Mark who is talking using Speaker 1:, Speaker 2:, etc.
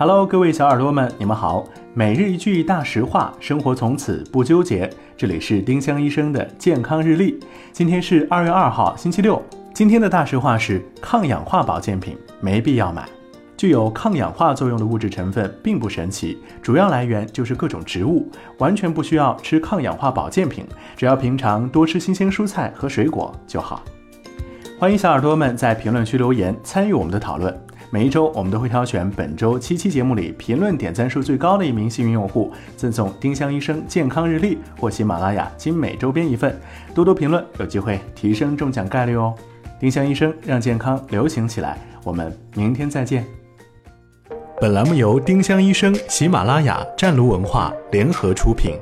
Speaker 1: Hello，各位小耳朵们，你们好。每日一句大实话，生活从此不纠结。这里是丁香医生的健康日历。今天是二月二号，星期六。今天的大实话是：抗氧化保健品没必要买。具有抗氧化作用的物质成分并不神奇，主要来源就是各种植物，完全不需要吃抗氧化保健品，只要平常多吃新鲜蔬菜和水果就好。欢迎小耳朵们在评论区留言参与我们的讨论。每一周我们都会挑选本周七期节目里评论点赞数最高的一名幸运用户，赠送丁香医生健康日历或喜马拉雅精美周边一份。多多评论，有机会提升中奖概率哦。丁香医生让健康流行起来，我们明天再见。本栏目由丁香医生、喜马拉雅、湛卢文化联合出品。